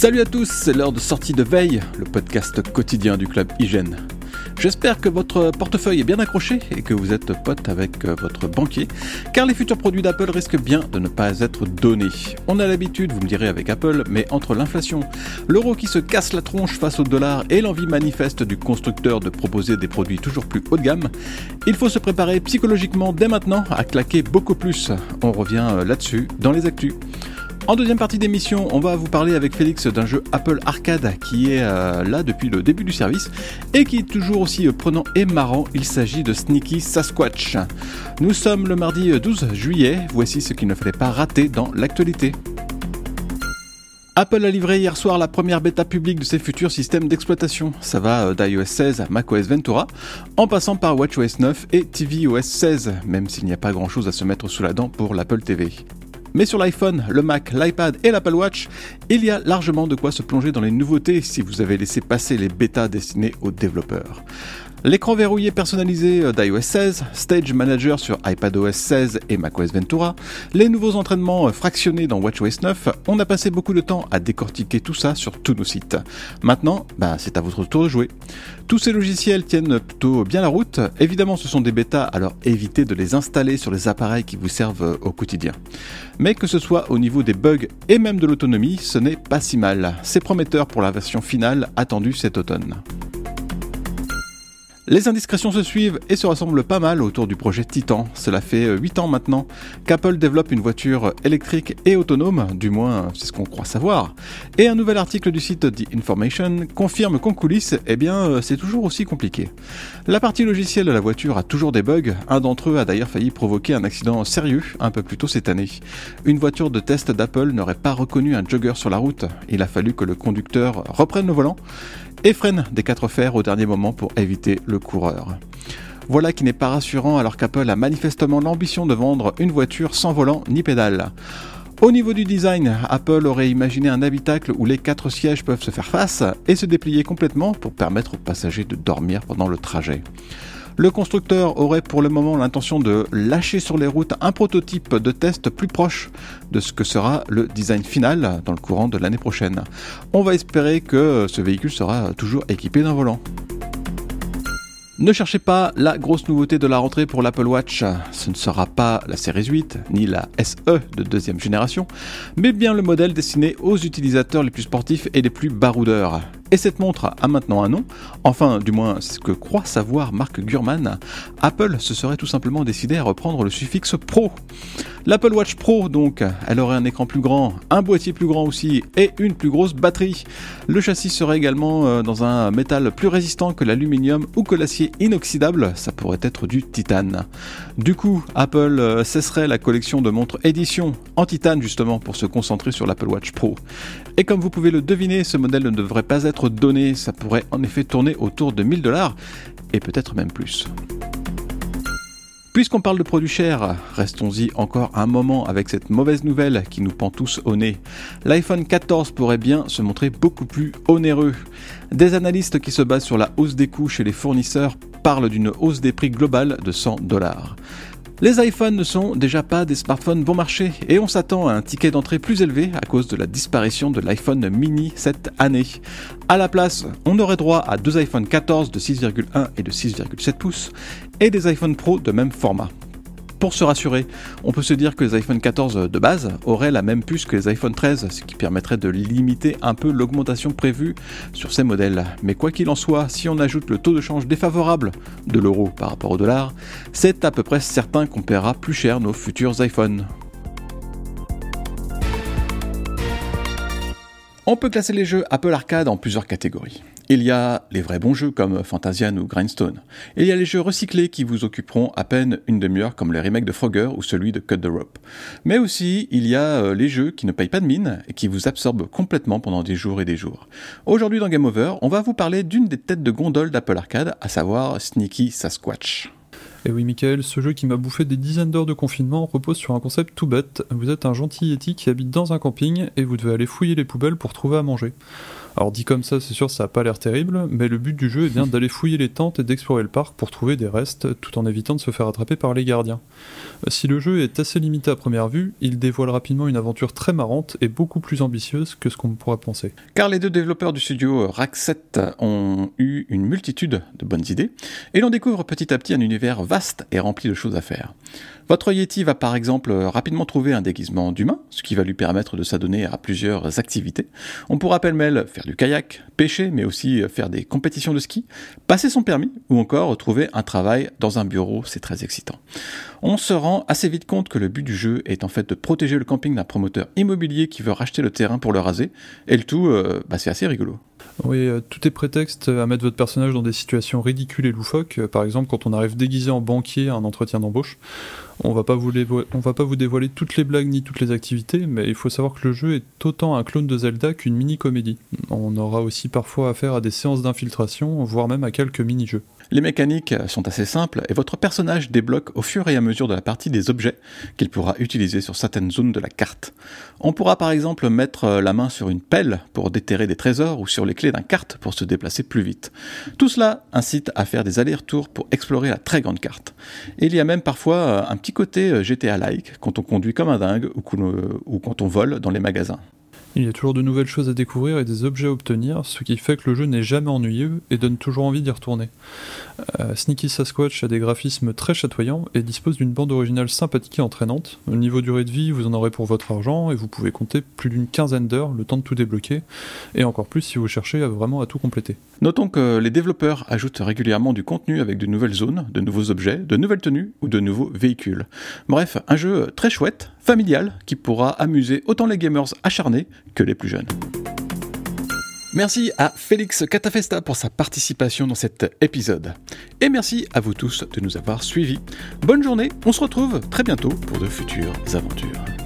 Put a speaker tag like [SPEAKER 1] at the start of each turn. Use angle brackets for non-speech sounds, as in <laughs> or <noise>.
[SPEAKER 1] Salut à tous, c'est l'heure de sortie de veille, le podcast quotidien du club Hygiène. J'espère que votre portefeuille est bien accroché et que vous êtes pote avec euh, votre banquier, car les futurs produits d'Apple risquent bien de ne pas être donnés. On a l'habitude, vous me direz avec Apple, mais entre l'inflation, l'euro qui se casse la tronche face au dollar et l'envie manifeste du constructeur de proposer des produits toujours plus haut de gamme, il faut se préparer psychologiquement dès maintenant à claquer beaucoup plus. On revient euh, là-dessus dans les actus. En deuxième partie d'émission, on va vous parler avec Félix d'un jeu Apple Arcade qui est euh, là depuis le début du service et qui est toujours aussi euh, prenant et marrant. Il s'agit de Sneaky Sasquatch. Nous sommes le mardi 12 euh, juillet. Voici ce qu'il ne fallait pas rater dans l'actualité. Apple a livré hier soir la première bêta publique de ses futurs systèmes d'exploitation. Ça va d'iOS 16 à macOS Ventura, en passant par WatchOS 9 et tvOS 16, même s'il n'y a pas grand chose à se mettre sous la dent pour l'Apple TV. Mais sur l'iPhone, le Mac, l'iPad et l'Apple Watch, il y a largement de quoi se plonger dans les nouveautés si vous avez laissé passer les bêtas destinées aux développeurs. L'écran verrouillé personnalisé euh, d'iOS 16, Stage Manager sur iPadOS 16 et macOS Ventura, les nouveaux entraînements euh, fractionnés dans WatchOS 9, on a passé beaucoup de temps à décortiquer tout ça sur tous nos sites. Maintenant, bah, c'est à votre tour de jouer. Tous ces logiciels tiennent plutôt bien la route. Évidemment, ce sont des bêtas, alors évitez de les installer sur les appareils qui vous servent euh, au quotidien. Mais que ce soit au niveau des bugs et même de l'autonomie, ce n'est pas si mal. C'est prometteur pour la version finale attendue cet automne. Les indiscrétions se suivent et se rassemblent pas mal autour du projet Titan. Cela fait 8 ans maintenant qu'Apple développe une voiture électrique et autonome, du moins c'est ce qu'on croit savoir. Et un nouvel article du site The Information confirme qu'en coulisses, eh bien c'est toujours aussi compliqué. La partie logicielle de la voiture a toujours des bugs, un d'entre eux a d'ailleurs failli provoquer un accident sérieux un peu plus tôt cette année. Une voiture de test d'Apple n'aurait pas reconnu un jogger sur la route, il a fallu que le conducteur reprenne le volant et freine des quatre fers au dernier moment pour éviter le coureur. Voilà qui n'est pas rassurant alors qu'Apple a manifestement l'ambition de vendre une voiture sans volant ni pédale. Au niveau du design, Apple aurait imaginé un habitacle où les quatre sièges peuvent se faire face et se déplier complètement pour permettre aux passagers de dormir pendant le trajet. Le constructeur aurait pour le moment l'intention de lâcher sur les routes un prototype de test plus proche de ce que sera le design final dans le courant de l'année prochaine. On va espérer que ce véhicule sera toujours équipé d'un volant. Ne cherchez pas la grosse nouveauté de la rentrée pour l'Apple Watch. Ce ne sera pas la série 8 ni la SE de deuxième génération, mais bien le modèle destiné aux utilisateurs les plus sportifs et les plus baroudeurs. Et cette montre a maintenant un nom, enfin du moins ce que croit savoir Mark Gurman, Apple se serait tout simplement décidé à reprendre le suffixe Pro. L'Apple Watch Pro donc, elle aurait un écran plus grand, un boîtier plus grand aussi et une plus grosse batterie. Le châssis serait également euh, dans un métal plus résistant que l'aluminium ou que l'acier inoxydable, ça pourrait être du titane. Du coup, Apple euh, cesserait la collection de montres édition en titane justement pour se concentrer sur l'Apple Watch Pro. Et comme vous pouvez le deviner, ce modèle ne devrait pas être donné, ça pourrait en effet tourner autour de 1000 dollars et peut-être même plus. Puisqu'on parle de produits chers, restons-y encore un moment avec cette mauvaise nouvelle qui nous pend tous au nez. L'iPhone 14 pourrait bien se montrer beaucoup plus onéreux. Des analystes qui se basent sur la hausse des coûts chez les fournisseurs parlent d'une hausse des prix globale de 100 dollars. Les iPhones ne sont déjà pas des smartphones bon marché et on s'attend à un ticket d'entrée plus élevé à cause de la disparition de l'iPhone mini cette année. À la place, on aurait droit à deux iPhone 14 de 6,1 et de 6,7 pouces et des iPhone Pro de même format. Pour se rassurer, on peut se dire que les iPhone 14 de base auraient la même puce que les iPhone 13, ce qui permettrait de limiter un peu l'augmentation prévue sur ces modèles. Mais quoi qu'il en soit, si on ajoute le taux de change défavorable de l'euro par rapport au dollar, c'est à peu près certain qu'on paiera plus cher nos futurs iPhones. On peut classer les jeux Apple Arcade en plusieurs catégories. Il y a les vrais bons jeux comme Fantasian ou Grindstone. il y a les jeux recyclés qui vous occuperont à peine une demi-heure comme les remakes de Frogger ou celui de Cut the Rope. Mais aussi, il y a euh, les jeux qui ne payent pas de mine et qui vous absorbent complètement pendant des jours et des jours. Aujourd'hui dans Game Over, on va vous parler d'une des têtes de gondole d'Apple Arcade, à savoir Sneaky Sasquatch.
[SPEAKER 2] Et oui, Michael, ce jeu qui m'a bouffé des dizaines d'heures de confinement repose sur un concept tout bête. Vous êtes un gentil Yeti qui habite dans un camping et vous devez aller fouiller les poubelles pour trouver à manger. Alors dit comme ça, c'est sûr, ça n'a pas l'air terrible, mais le but du jeu est bien <laughs> d'aller fouiller les tentes et d'explorer le parc pour trouver des restes, tout en évitant de se faire attraper par les gardiens. Euh, si le jeu est assez limité à première vue, il dévoile rapidement une aventure très marrante et beaucoup plus ambitieuse que ce qu'on pourrait penser.
[SPEAKER 1] Car les deux développeurs du studio Rack 7 ont eu une multitude de bonnes idées, et l'on découvre petit à petit un univers vaste et rempli de choses à faire. Votre Yeti va par exemple rapidement trouver un déguisement d'humain, ce qui va lui permettre de s'adonner à plusieurs activités. On pourra pêle-mêle faire du kayak, pêcher, mais aussi faire des compétitions de ski, passer son permis ou encore trouver un travail dans un bureau, c'est très excitant. On se rend assez vite compte que le but du jeu est en fait de protéger le camping d'un promoteur immobilier qui veut racheter le terrain pour le raser, et le tout, euh, bah, c'est assez rigolo.
[SPEAKER 2] Oui, euh, tout est prétexte à mettre votre personnage dans des situations ridicules et loufoques. Euh, par exemple, quand on arrive déguisé en banquier à un entretien d'embauche, on va pas vous on va pas vous dévoiler toutes les blagues ni toutes les activités, mais il faut savoir que le jeu est autant un clone de Zelda qu'une mini-comédie. On aura aussi parfois affaire à des séances d'infiltration, voire même à quelques mini-jeux.
[SPEAKER 1] Les mécaniques sont assez simples et votre personnage débloque au fur et à mesure de la partie des objets qu'il pourra utiliser sur certaines zones de la carte. On pourra par exemple mettre la main sur une pelle pour déterrer des trésors ou sur les clés d'un carte pour se déplacer plus vite. Tout cela incite à faire des allers-retours pour explorer la très grande carte. Et il y a même parfois un petit côté GTA-like quand on conduit comme un dingue ou quand on vole dans les magasins.
[SPEAKER 2] Il y a toujours de nouvelles choses à découvrir et des objets à obtenir, ce qui fait que le jeu n'est jamais ennuyeux et donne toujours envie d'y retourner. Euh, Sneaky Sasquatch a des graphismes très chatoyants et dispose d'une bande originale sympathique et entraînante. Au niveau durée de vie, vous en aurez pour votre argent et vous pouvez compter plus d'une quinzaine d'heures, le temps de tout débloquer, et encore plus si vous cherchez vraiment à tout compléter.
[SPEAKER 1] Notons que les développeurs ajoutent régulièrement du contenu avec de nouvelles zones, de nouveaux objets, de nouvelles tenues ou de nouveaux véhicules. Bref, un jeu très chouette, familial, qui pourra amuser autant les gamers acharnés que les plus jeunes. Merci à Félix Catafesta pour sa participation dans cet épisode. Et merci à vous tous de nous avoir suivis. Bonne journée, on se retrouve très bientôt pour de futures aventures.